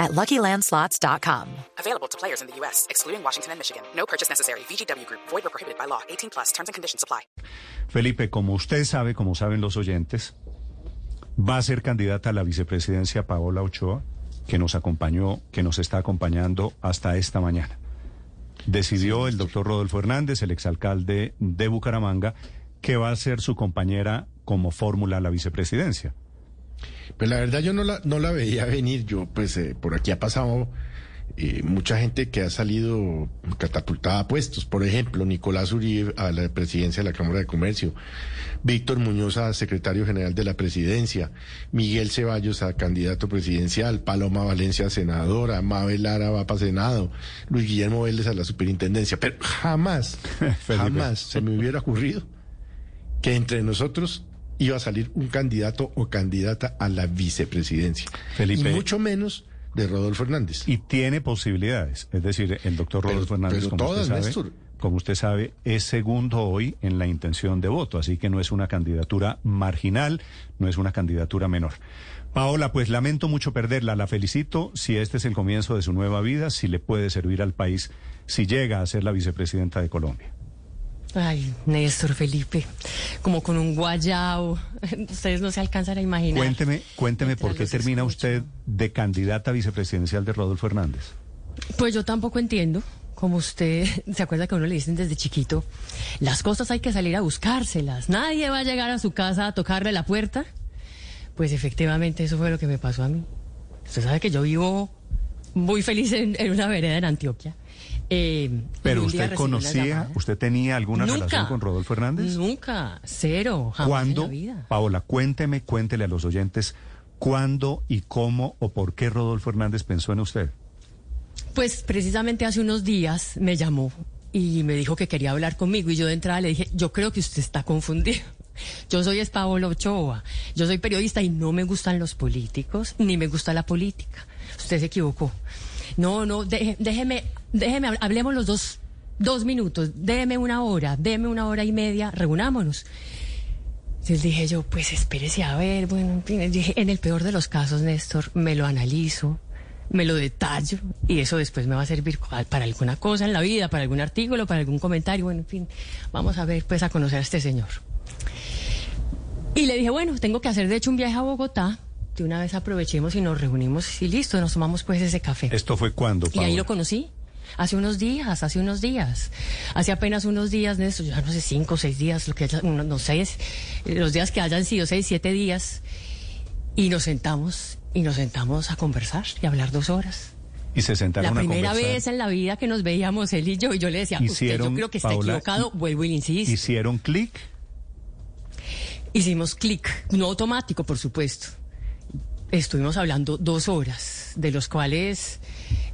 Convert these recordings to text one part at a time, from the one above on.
at LuckyLandSlots.com. Available to players in the U.S., excluding Washington and Michigan. No purchase necessary. VGW Group. Void or prohibited by law. 18 plus. Terms and conditions apply. Felipe, como usted sabe, como saben los oyentes, va a ser candidata a la vicepresidencia Paola Ochoa, que nos acompañó, que nos está acompañando hasta esta mañana. Decidió el doctor Rodolfo Hernández, el exalcalde de Bucaramanga, que va a ser su compañera como fórmula a la vicepresidencia. Pues la verdad yo no la, no la veía venir. Yo, pues, eh, por aquí ha pasado eh, mucha gente que ha salido catapultada a puestos. Por ejemplo, Nicolás Uribe a la presidencia de la Cámara de Comercio, Víctor Muñoz a secretario general de la presidencia, Miguel Ceballos a candidato presidencial, Paloma Valencia a senadora, Mabel Lara va para Senado, Luis Guillermo Vélez a la superintendencia. Pero jamás, jamás se me hubiera ocurrido que entre nosotros iba a salir un candidato o candidata a la vicepresidencia. Felipe. Y mucho menos de Rodolfo Hernández. Y tiene posibilidades. Es decir, el doctor Pero- Rodolfo Hernández, pero como, todas, usted sabe, Néstor. como usted sabe, es segundo hoy en la intención de voto, así que no es una candidatura marginal, no es una candidatura menor. Paola, pues lamento mucho perderla, la felicito si este es el comienzo de su nueva vida, si le puede servir al país, si llega a ser la vicepresidenta de Colombia. Ay, Néstor Felipe, como con un guayao. Ustedes no se alcanzan a imaginar. Cuénteme, cuénteme por qué termina escucho. usted de candidata vicepresidencial de Rodolfo Hernández. Pues yo tampoco entiendo. Como usted se acuerda que a uno le dicen desde chiquito, las cosas hay que salir a buscárselas. Nadie va a llegar a su casa a tocarle la puerta. Pues efectivamente eso fue lo que me pasó a mí. Usted sabe que yo vivo muy feliz en, en una vereda en Antioquia. Eh, Pero usted conocía, usted tenía alguna Nunca. relación con Rodolfo Hernández? Nunca, cero, jamás ¿Cuándo? en la vida. Paola, cuénteme, cuéntele a los oyentes cuándo y cómo o por qué Rodolfo Hernández pensó en usted. Pues precisamente hace unos días me llamó y me dijo que quería hablar conmigo y yo de entrada le dije, yo creo que usted está confundido. Yo soy es Paolo Ochoa, yo soy periodista y no me gustan los políticos ni me gusta la política. Usted se equivocó. No, no, déjeme, déjeme, hab- hablemos los dos, dos minutos, déme una hora, déme una hora y media, reunámonos. Entonces dije yo, pues espérese a ver, bueno, dije, en el peor de los casos, Néstor, me lo analizo, me lo detallo y eso después me va a servir pa- para alguna cosa en la vida, para algún artículo, para algún comentario, bueno, en fin, vamos a ver, pues a conocer a este señor. Y le dije, bueno, tengo que hacer de hecho un viaje a Bogotá, de una vez aprovechemos y nos reunimos y listo, nos tomamos pues ese café. ¿Esto fue cuándo, Y Paola? ahí lo conocí. Hace unos días, hace unos días. Hace apenas unos días, Néstor, ya no sé, cinco o seis días, lo que haya, uno- no sé, los días que hayan sido seis, siete días. Y nos sentamos, y nos sentamos a conversar y a hablar dos horas. Y se sentaron La primera vez en la vida que nos veíamos él y yo, y yo le decía, usted yo creo que está Paola, equivocado, y- vuelvo y le insisto. ¿Hicieron clic? Hicimos clic, no automático, por supuesto. Estuvimos hablando dos horas, de los cuales,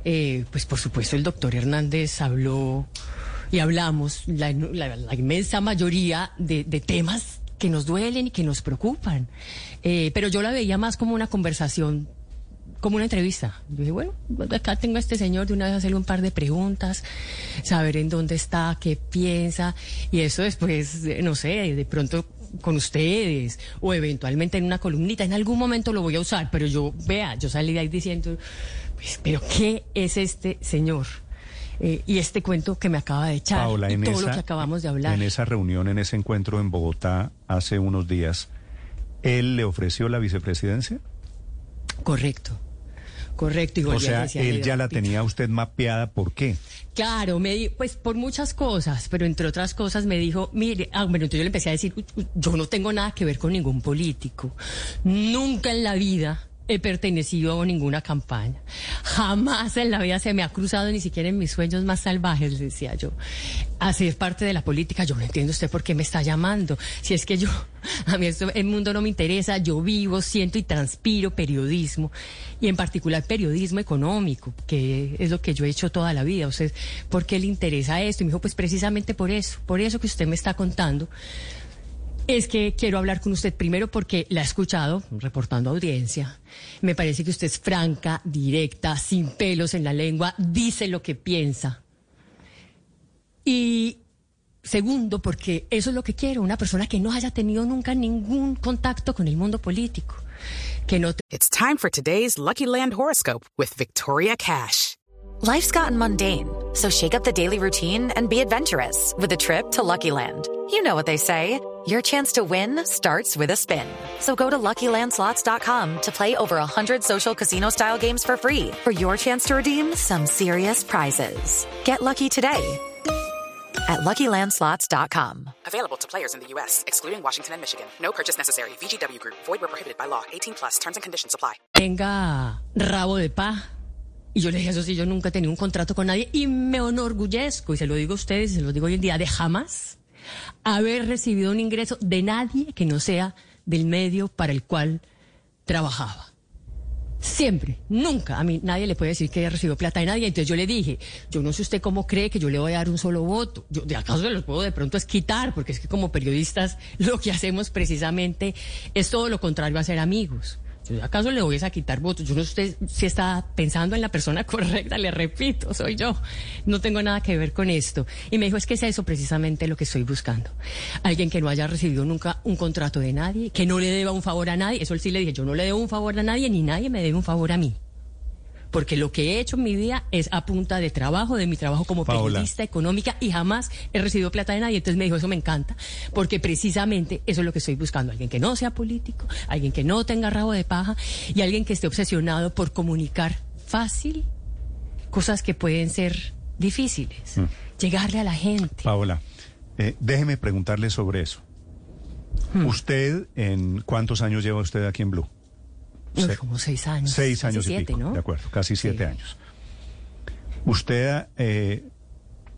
eh, pues por supuesto, el doctor Hernández habló y hablamos la, inmensa mayoría de, de temas que nos duelen y que nos preocupan. Eh, pero yo la veía más como una conversación como una entrevista. Yo dije, bueno, acá tengo a este señor, de una vez hacerle un par de preguntas, saber en dónde está, qué piensa, y eso después, eh, no sé, de pronto con ustedes, o eventualmente en una columnita, en algún momento lo voy a usar, pero yo, vea, yo salí de ahí diciendo, pues, pero ¿qué es este señor? Eh, y este cuento que me acaba de echar, Paola, y en todo esa, lo que acabamos de hablar. en esa reunión, en ese encuentro en Bogotá hace unos días, ¿él le ofreció la vicepresidencia? Correcto. Correcto, y O sea, él ya la tenía usted mapeada, ¿por qué? Claro, me di- pues por muchas cosas, pero entre otras cosas me dijo, mire, ah, bueno, entonces yo le empecé a decir, "Uy, uy, yo no tengo nada que ver con ningún político. Nunca en la vida he pertenecido a ninguna campaña. Jamás en la vida se me ha cruzado, ni siquiera en mis sueños más salvajes, decía yo, hacer parte de la política. Yo no entiendo usted por qué me está llamando. Si es que yo, a mí esto, el mundo no me interesa, yo vivo, siento y transpiro periodismo, y en particular periodismo económico, que es lo que yo he hecho toda la vida. Sea, ¿por qué le interesa esto? Y me dijo, pues precisamente por eso, por eso que usted me está contando es que quiero hablar con usted primero porque la he escuchado reportando audiencia. Me parece que usted es franca, directa, sin pelos en la lengua, dice lo que piensa. Y segundo, porque eso es lo que quiero, una persona que no haya tenido nunca ningún contacto con el mundo político. Que no It's time for today's Lucky Land horoscope with Victoria Cash. Life's gotten mundane, so shake up the daily routine and be adventurous with a trip to Lucky Land. You know what they say. Your chance to win starts with a spin. So go to LuckyLandSlots.com to play over 100 social casino-style games for free for your chance to redeem some serious prizes. Get lucky today at LuckyLandSlots.com. Available to players in the U.S., excluding Washington and Michigan. No purchase necessary. VGW Group. Void where prohibited by law. 18 plus. Terms and conditions apply. tenga rabo de paja. Y yo le dije, eso sí, yo nunca he tenido un contrato con nadie y me enorgullezco, y se lo digo a ustedes, se lo digo hoy en día, de jamás haber recibido un ingreso de nadie que no sea del medio para el cual trabajaba. Siempre, nunca. A mí nadie le puede decir que recibido plata de nadie. Entonces yo le dije, yo no sé usted cómo cree que yo le voy a dar un solo voto. Yo de acaso se los puedo de pronto es quitar, porque es que como periodistas lo que hacemos precisamente es todo lo contrario a ser amigos. Acaso le voy a quitar votos. Yo no sé si está pensando en la persona correcta, le repito, soy yo. No tengo nada que ver con esto. Y me dijo, es que es eso precisamente lo que estoy buscando. Alguien que no haya recibido nunca un contrato de nadie, que no le deba un favor a nadie. Eso sí le dije, yo no le debo un favor a nadie, ni nadie me debe un favor a mí. Porque lo que he hecho en mi vida es a punta de trabajo, de mi trabajo como Paola. periodista económica y jamás he recibido plata de nadie. Entonces me dijo, eso me encanta, porque precisamente eso es lo que estoy buscando. Alguien que no sea político, alguien que no tenga rabo de paja y alguien que esté obsesionado por comunicar fácil cosas que pueden ser difíciles. Llegarle a la gente. Paola, eh, déjeme preguntarle sobre eso. ¿Usted en cuántos años lleva usted aquí en Blue? Se- como seis años. Seis casi años y siete, pico, ¿no? de acuerdo, casi siete Sí. años. Usted eh,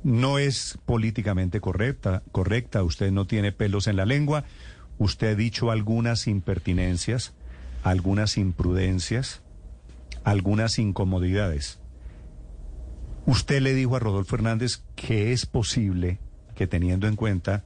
no es políticamente correcta, correcta, usted no tiene pelos en la lengua, usted ha dicho algunas impertinencias, algunas imprudencias, algunas incomodidades. Usted le dijo a Rodolfo Hernández que es posible que teniendo en cuenta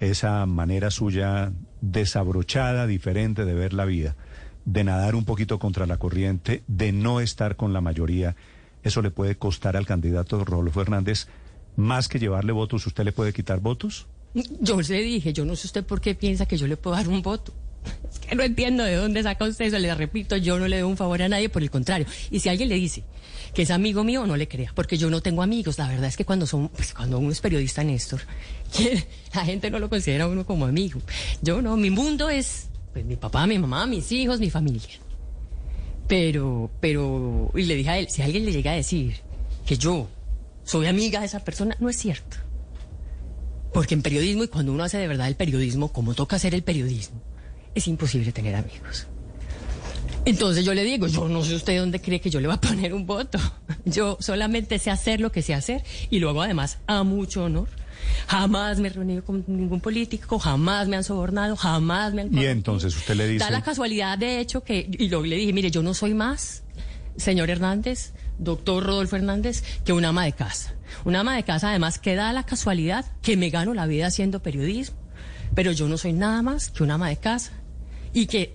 esa manera suya desabrochada, diferente de ver la vida, de nadar un poquito contra la corriente, de no estar con la mayoría, eso le puede costar al candidato Rodolfo Hernández más que llevarle votos, ¿usted le puede quitar votos? Yo le dije, yo no sé usted por qué piensa que yo le puedo dar un voto. Es que no entiendo de dónde saca usted eso. Le repito, yo no le doy un favor a nadie, por el contrario. Y si alguien le dice que es amigo mío, no le crea, porque yo no tengo amigos. La verdad es que cuando son, pues cuando uno es periodista, Néstor, la gente no lo considera uno como amigo. Yo no, mi mundo es pues, mi papá, mi mamá, mis hijos, mi familia. Pero, pero, y le dije a él, si alguien le llega a decir que yo soy amiga de esa persona, no es cierto. Porque en periodismo, y cuando uno hace de verdad el periodismo, como toca hacer el periodismo, es imposible tener amigos. Entonces yo le digo, yo no sé usted dónde cree que yo le voy a poner un voto. Yo solamente sé hacer lo que sé hacer y lo hago además a mucho honor. Jamás me he reunido con ningún político, jamás me han sobornado, jamás me han... Y entonces usted le dice- Da la casualidad, de hecho, que... Y luego le dije, mire, yo no soy más, señor Hernández, doctor Rodolfo Hernández, que una ama de casa. Una ama de casa, además, que da la casualidad que me gano la vida haciendo periodismo. Pero yo no soy nada más que una ama de casa y que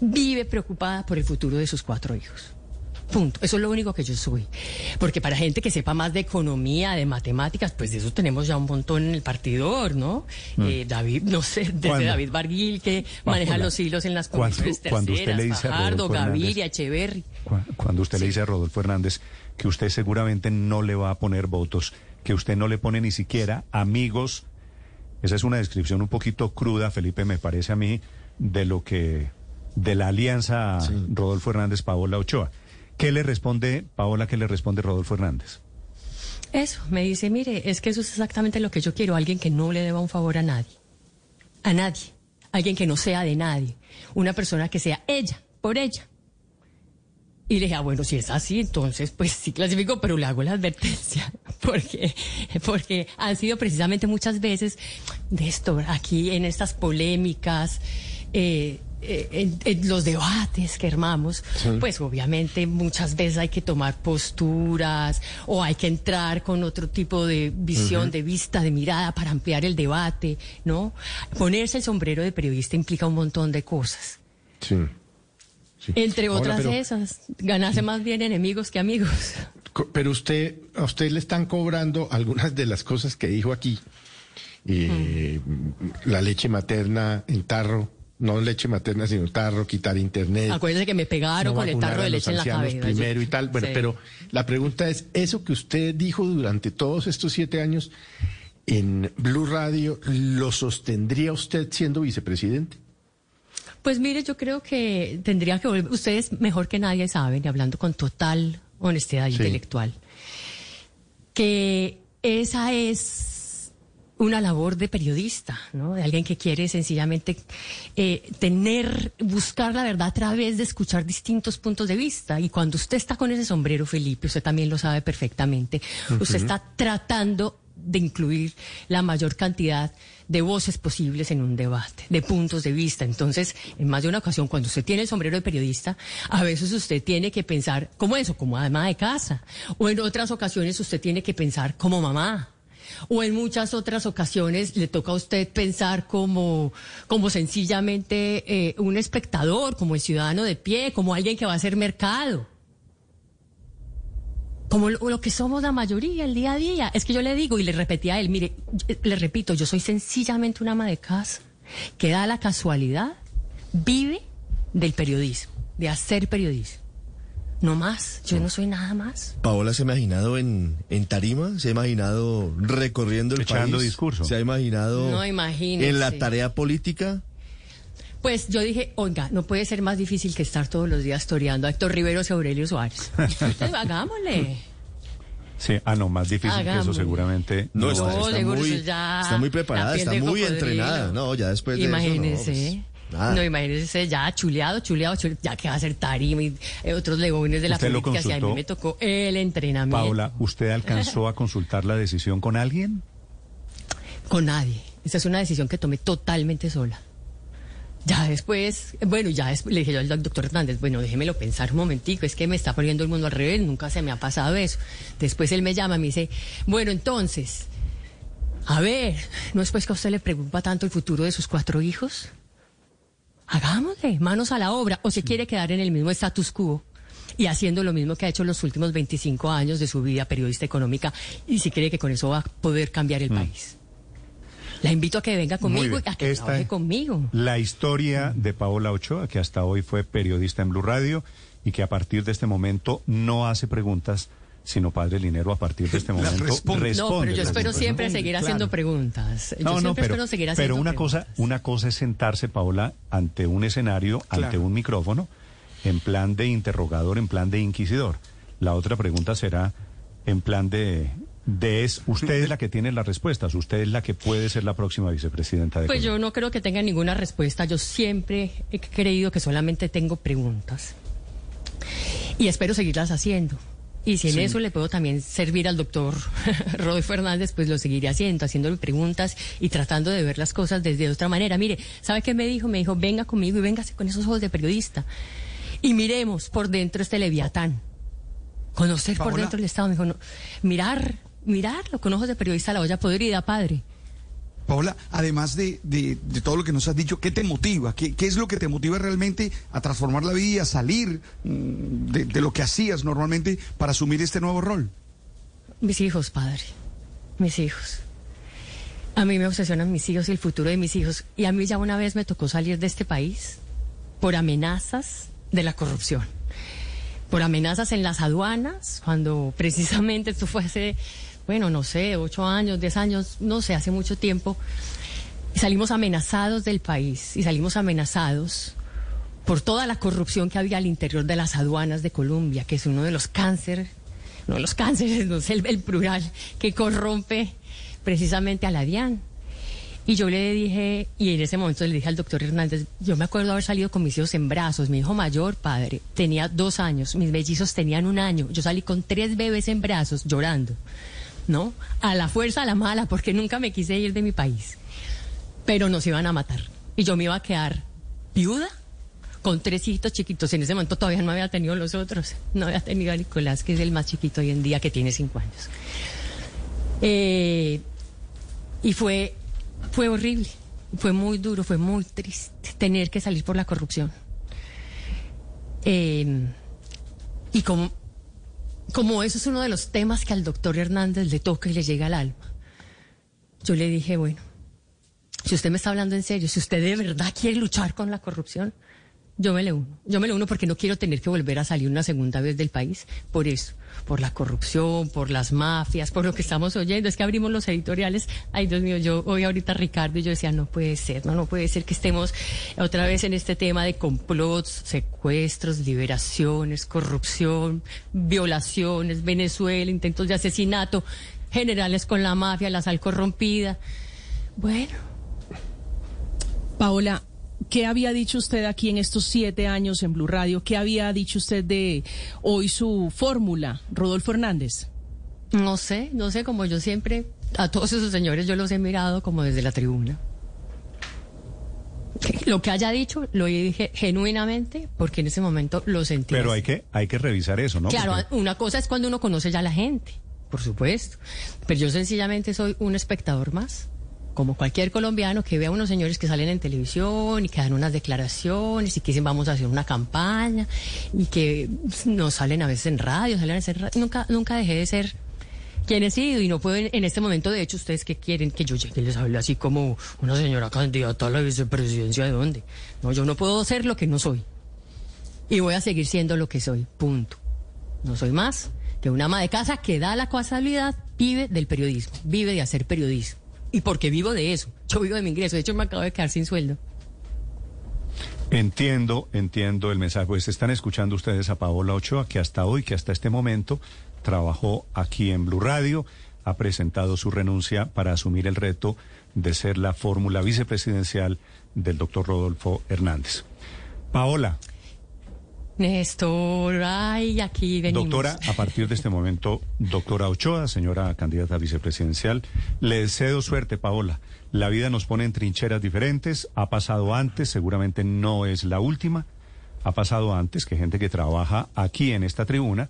vive preocupada por el futuro de sus cuatro hijos. Punto. Eso es lo único que yo soy. Porque para gente que sepa más de economía, de matemáticas, pues de eso tenemos ya un montón en el partidor, ¿no? Eh, David, no sé, desde Mm. ¿Cuándo? David Barguil, que maneja los hilos en las cuando- comisiones cuando usted terceras, le dice Fajardo, Gaviria, Cuando usted le dice a Rodolfo Hernández que usted seguramente no le va a poner votos, que usted no le pone ni siquiera amigos, esa es una descripción un poquito cruda, Felipe, me parece a mí, de lo que, de la alianza Rodolfo Hernández-Paola Ochoa. ¿Qué le responde, Paola, qué le responde Rodolfo Hernández? Eso, me dice, mire, es que eso es exactamente lo que yo quiero, alguien que no le deba un favor a nadie. A nadie. Alguien que no sea de nadie. Una persona que sea ella, por ella. Y le dije, ah, bueno, si es así, entonces pues sí clasifico, pero le hago la advertencia, porque, porque han sido precisamente muchas veces de esto, aquí en estas polémicas, eh, eh, en, los debates que armamos, pues obviamente muchas veces hay que tomar posturas o hay que entrar con otro tipo de visión, de vista, de mirada para ampliar el debate, ¿no? Ponerse el sombrero de periodista implica un montón de cosas. Sí. Entre otras esas, ganarse más bien enemigos que amigos. Pero usted, a usted le están cobrando algunas de las cosas que dijo aquí. Eh, La leche materna en tarro no leche materna, sino tarro, quitar internet. Acuérdense que me pegaron con el tarro de leche en la cabeza. Primero y tal. Bueno, pero la pregunta es, ¿eso que usted dijo durante todos estos siete años en Blue Radio, ¿lo sostendría usted siendo vicepresidente? Pues mire, yo creo que tendría que volver. Ustedes mejor que nadie saben, y hablando con total honestidad intelectual, que esa es una labor de periodista, ¿no? De alguien que quiere sencillamente eh, tener, buscar la verdad a través de escuchar distintos puntos de vista. Y cuando usted está con ese sombrero, Felipe, usted también lo sabe perfectamente, usted está tratando de incluir la mayor cantidad de voces posibles en un debate, de puntos de vista. Entonces, en más de una ocasión, cuando usted tiene el sombrero de periodista, a veces usted tiene que pensar como eso, como ama de casa. O en otras ocasiones usted tiene que pensar como mamá o en muchas otras ocasiones le toca a usted pensar como, como sencillamente eh, un espectador, como el ciudadano de pie, como alguien que va a hacer mercado. Como lo, que somos la mayoría, el día a día. Es que yo le digo y le repetí a él, mire, le repito, yo soy sencillamente una ama de casa que da la casualidad, vive del periodismo, de hacer periodismo. No más, yo no soy nada más. Paola se ha imaginado en, en tarima, se ha imaginado recorriendo el Echando país, discurso. se ha imaginado no, en la tarea política. Pues yo dije, oiga, no puede ser más difícil que estar todos los días toreando a Héctor Riveros y Aurelio Suárez. Entonces, hagámosle. Sí, ah, no, más difícil que eso seguramente. No, está, muy, está muy preparada, está muy entrenada. No, ya después de Imagínese. eso. No, imagínese ya chuleado, chuleado, chuleado, ya que va a ser tarima y eh, otros legones de la política. Si a mí me tocó el entrenamiento. Paula, ¿usted alcanzó a consultar la decisión con alguien? Con nadie. Esa es una decisión que tomé totalmente sola. Ya después, bueno, ya le dije yo al doctor Hernández, bueno, déjemelo pensar un momentico, es que me está poniendo el mundo al revés, nunca se me ha pasado eso. Después él me llama y me dice, bueno, entonces, a ver, ¿no es pues que a usted le preocupa tanto el futuro de sus cuatro hijos? Hagámosle, manos a la obra, o se quiere quedar en el mismo status quo y haciendo lo mismo que ha hecho los últimos 25 años de su vida periodista económica y si cree que con eso va a poder cambiar el mm. país. La invito a que venga conmigo y a que trabaje conmigo. La historia de Paola Ochoa, que hasta hoy fue periodista en Blue Radio y que a partir de este momento no hace preguntas sino Padre Linero a partir de este momento responde. No, pero yo espero siempre seguir haciendo preguntas. no, no, pero, pero una cosa, una cosa es sentarse, Paola, ante un escenario, ante un micrófono, en plan de interrogador, en plan de inquisidor. La otra pregunta será en plan de de es usted es la que tiene las respuestas, usted es la que puede ser la próxima vicepresidenta de Pues yo no creo que tenga ninguna respuesta, yo siempre he creído que solamente tengo preguntas. Y espero seguirlas haciendo. Y si en eso le puedo también servir al doctor Rodolfo Fernández, pues lo seguiré haciendo, haciéndole preguntas y tratando de ver las cosas desde otra manera. Mire, ¿sabe qué me dijo? Me dijo, venga conmigo y véngase con esos ojos de periodista. Y miremos por dentro este leviatán. Conocer por dentro el Estado. Me dijo, mirar, mirarlo con ojos de periodista la olla podrida, padre. Paola, además de, todo lo que nos has dicho, ¿qué te motiva? ¿Qué, es lo que te motiva realmente a transformar la vida, a salir mm, de, lo que hacías normalmente para asumir este nuevo rol? Mis hijos, padre. Mis hijos. A mí me obsesionan mis hijos y el futuro de mis hijos. Y a mí ya una vez me tocó salir de este país por amenazas de la corrupción. Por amenazas en las aduanas, cuando precisamente esto fue hace bueno, no sé, ocho años, diez años, no sé, hace mucho tiempo, salimos amenazados del país y salimos amenazados por toda la corrupción que había al interior de las aduanas de Colombia, que es uno de los cánceres, de los cánceres, no sé, el, plural, que corrompe precisamente a la DIAN. Y yo le dije, y en ese momento le dije al doctor Hernández, yo me acuerdo haber salido con mis hijos en brazos. Mi hijo mayor, padre, tenía dos años, mis mellizos tenían un año. Yo salí con tres bebés en brazos llorando, ¿no? A la fuerza, a la mala, porque nunca me quise ir de mi país. Pero nos iban a matar. Y yo me iba a quedar viuda con tres hijitos chiquitos. En ese momento todavía no había tenido los otros. No había tenido a Nicolás, que es el más chiquito hoy en día, que tiene cinco años. Eh, y fue fue horrible, fue muy duro, fue muy triste tener que salir por la corrupción. Eh, y como, como eso es uno de los temas que al doctor Hernández le toca y le llega al alma, yo le dije, bueno, si usted me está hablando en serio, si usted de verdad quiere luchar con la corrupción, yo me le uno. Yo me le uno porque no quiero tener que volver a salir una segunda vez del país. Por eso, por la corrupción, por las mafias, por lo que estamos oyendo. Es que abrimos los editoriales. Ay, Dios mío, yo oí ahorita Ricardo y yo decía, no puede ser, no, no puede ser que estemos otra vez en este tema de complots, secuestros, liberaciones, corrupción, violaciones, Venezuela, intentos de asesinato, generales con la mafia, la sal corrompida. Bueno. Paola, ¿Qué había dicho usted aquí en estos siete años en Blue Radio? ¿Qué había dicho usted de hoy su fórmula, Rodolfo Hernández? No sé, no sé, como yo siempre, a todos esos señores yo los he mirado como desde la tribuna. Lo que haya dicho lo dije genuinamente porque en ese momento lo sentí. Pero hay que, hay que revisar eso, ¿no? Claro, una cosa es cuando uno conoce ya a la gente, por supuesto. Pero yo sencillamente soy un espectador más como cualquier colombiano que vea a unos señores que salen en televisión y que dan unas declaraciones y que dicen vamos a hacer una campaña y que no salen a veces en radio, salen a hacer nunca nunca dejé de ser quien he sido y no puedo en este momento de hecho ustedes que quieren que yo llegue. Y les hable así como una señora candidata a la vicepresidencia de dónde no yo no puedo ser lo que no soy. Y voy a seguir siendo lo que soy punto. No soy más que una ama de casa que da la casualidad vive del periodismo vive de hacer periodismo y porque vivo de eso. Yo vivo de mi ingreso. De hecho, me acabo de quedar sin sueldo. Entiendo, entiendo el mensaje. Pues están escuchando ustedes a Paola Ochoa, que hasta hoy, que hasta este momento, trabajó aquí en Blue Radio, ha presentado su renuncia para asumir el reto de ser la fórmula vicepresidencial del doctor Rodolfo Hernández. Paola, Néstor, ay, aquí venimos. Doctora, a partir de este momento, doctora Ochoa, señora candidata vicepresidencial, le deseo suerte, Paola. La vida nos pone en trincheras diferentes, ha pasado antes, seguramente no es la última, ha pasado antes que gente que trabaja aquí en esta tribuna,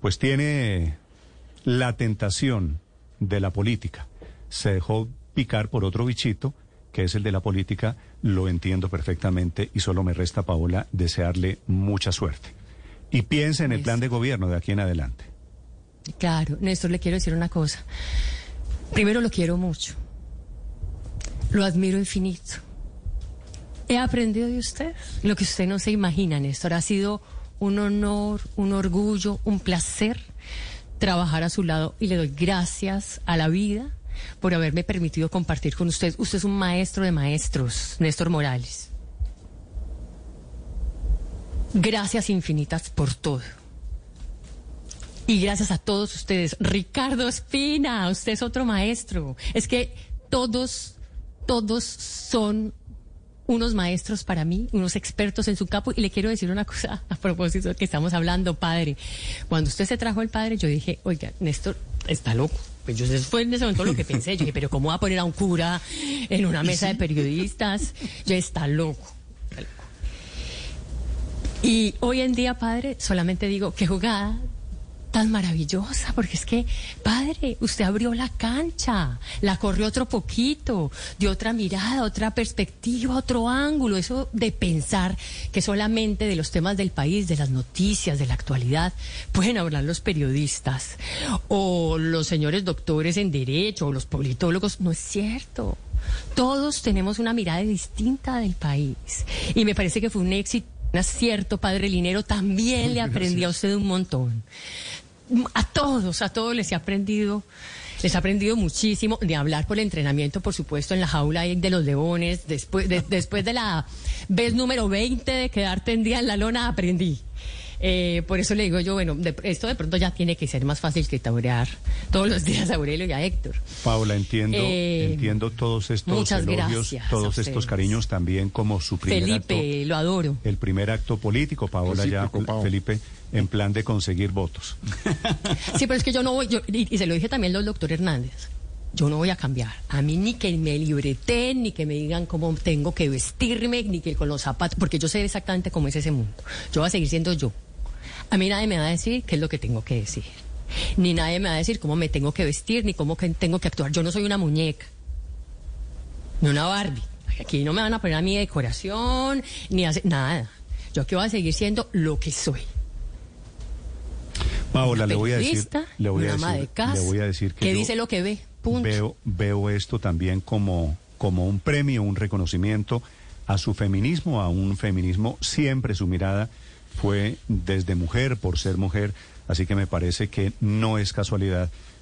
pues tiene la tentación de la política. Se dejó picar por otro bichito que es el de la política, lo entiendo perfectamente y solo me resta, Paola, desearle mucha suerte. Y piense en el plan de gobierno de aquí en adelante. Claro, Néstor, le quiero decir una cosa. Primero lo quiero mucho. Lo admiro infinito. He aprendido de usted lo que usted no se imagina, Néstor. Ha sido un honor, un orgullo, un placer trabajar a su lado y le doy gracias a la vida por haberme permitido compartir con usted. Usted es un maestro de maestros, Néstor Morales. Gracias infinitas por todo. Y gracias a todos ustedes. Ricardo Espina, usted es otro maestro. Es que todos, todos son unos maestros para mí, unos expertos en su campo. Y le quiero decir una cosa a propósito de que estamos hablando, padre. Cuando usted se trajo el padre, yo dije, oiga, Néstor está loco. Pues yo, eso fue en ese momento lo que pensé. Yo dije, pero ¿cómo va a poner a un cura en una mesa de periodistas? Ya está loco. Y hoy en día, padre, solamente digo, qué jugada tan maravillosa, porque es que, padre, usted abrió la cancha, la corrió otro poquito, de otra mirada, otra perspectiva, otro ángulo, eso de pensar que solamente de los temas del país, de las noticias, de la actualidad, pueden hablar los periodistas o los señores doctores en derecho o los politólogos, no es cierto. Todos tenemos una mirada distinta del país. Y me parece que fue un éxito un acierto, padre Linero, también le aprendí a usted un montón a todos, a todos les he aprendido. Les he aprendido muchísimo de hablar por el entrenamiento, por supuesto, en la jaula de los leones. Después de, después de la vez número 20 de quedar tendida en la lona, aprendí. Eh, por eso le digo yo, bueno, esto de pronto ya tiene que ser más fácil que taurear todos los días a Aurelio y a Héctor. Paula, entiendo, eh, entiendo todos estos elogios, todos estos cariños también como su primer Felipe, lo adoro. El primer acto político, Paola ya, Felipe, en plan de conseguir votos. Sí, pero es que yo no voy, y, se lo dije también al doctor Hernández yo no voy a cambiar. A mí ni que me libreten, ni que me digan cómo tengo que vestirme, ni que con los zapatos, porque yo sé exactamente cómo es ese mundo. Yo voy a seguir siendo yo. A mí nadie me va a decir qué es lo que tengo que decir. Ni nadie me va a decir cómo me tengo que vestir, ni cómo que tengo que actuar. Yo no soy una muñeca, ni una Barbie. Aquí no me van a poner a mi decoración, ni hacer nada. Yo aquí voy a seguir siendo lo que soy. Paola, le voy a decir, le voy a decir, le voy a decir que, dice lo que ve. Veo, veo esto también como, como un premio, un reconocimiento a su feminismo, a un feminismo siempre su mirada fue desde mujer, por ser mujer, así que me parece que no es casualidad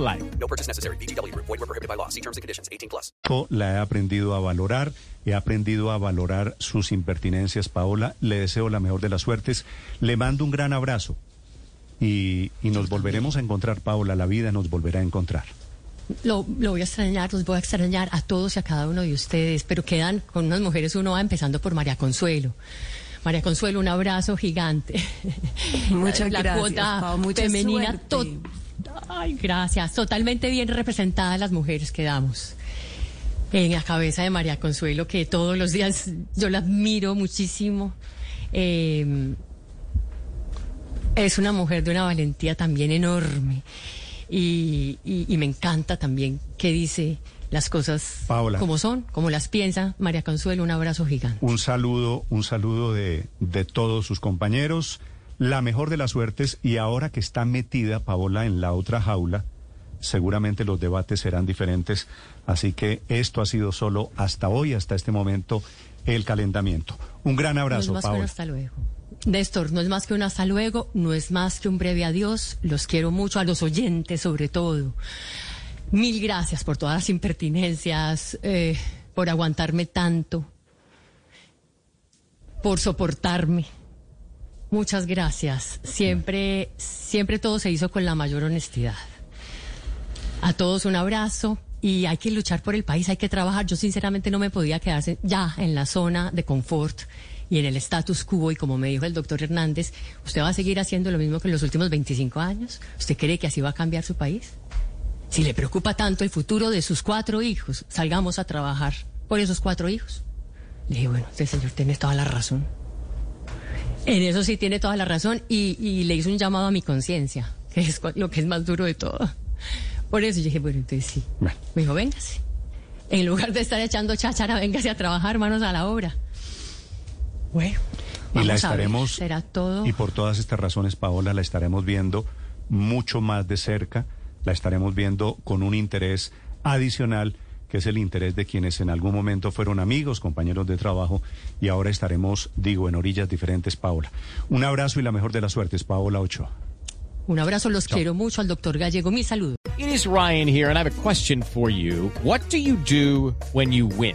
life. No purchase necessary. BGW. Void were prohibited by law. See terms and conditions. 18 plus. La he aprendido a valorar. He aprendido a valorar sus impertinencias, Paola. Le deseo la mejor de las suertes. Le mando un gran abrazo. Y, y nos volveremos a encontrar, Paola. La vida nos volverá a encontrar. Lo, lo, voy a extrañar, los voy a extrañar a todos y a cada uno de ustedes, pero quedan con unas mujeres, uno va empezando por María Consuelo. María Consuelo, un abrazo gigante. Muchas la gracias. cuota femenina. Ay, gracias. Totalmente bien representadas las mujeres quedamos. En la cabeza de María Consuelo, que todos los días yo la admiro muchísimo. Eh, es una mujer de una valentía también enorme. Y, me encanta también que dice las cosas como son, como las piensa. María Consuelo, un abrazo gigante. Un saludo, un saludo de, de todos sus compañeros. La mejor de las suertes y ahora que está metida Paola en la otra jaula, seguramente los debates serán diferentes. Así que esto ha sido solo hasta hoy, hasta este momento, el calentamiento. Un gran abrazo, Paola. hasta luego. Néstor, no es más que un hasta luego, no es más que un breve adiós. Los quiero mucho, a los oyentes sobre todo. Mil gracias por todas las impertinencias, eh, por aguantarme tanto, por soportarme. Muchas gracias. Siempre, siempre todo se hizo con la mayor honestidad. A todos un abrazo y hay que luchar por el país, hay que trabajar. Yo sinceramente no me podía quedarse ya en la zona de confort y en el status quo, y como me dijo el doctor Hernández, ¿usted va a seguir haciendo lo mismo que en los últimos 25 años? ¿Usted cree que así va a cambiar su país? Si le preocupa tanto el futuro de sus cuatro hijos, salgamos a trabajar por esos cuatro hijos. Le dije, bueno, señor tiene toda la razón. En eso sí tiene toda la razón y, le hizo un llamado a mi conciencia, que es lo que es más duro de todo. Por eso dije, bueno, entonces sí. Me dijo, véngase. En lugar de estar echando cháchara, véngase a trabajar, manos a la obra. Bueno, y la estaremos, será todo. Y por todas estas razones, Paola, la estaremos viendo mucho más de cerca, la estaremos viendo con un interés adicional que es el interés de quienes en algún momento fueron amigos, compañeros de trabajo, y ahora estaremos, digo, en orillas diferentes, Paola. Un abrazo y la mejor de las suertes, Paola Ochoa. Un abrazo, los quiero mucho al doctor Gallego. Mi saludo. It is Ryan here, and I have a question for you. What do you do when you win?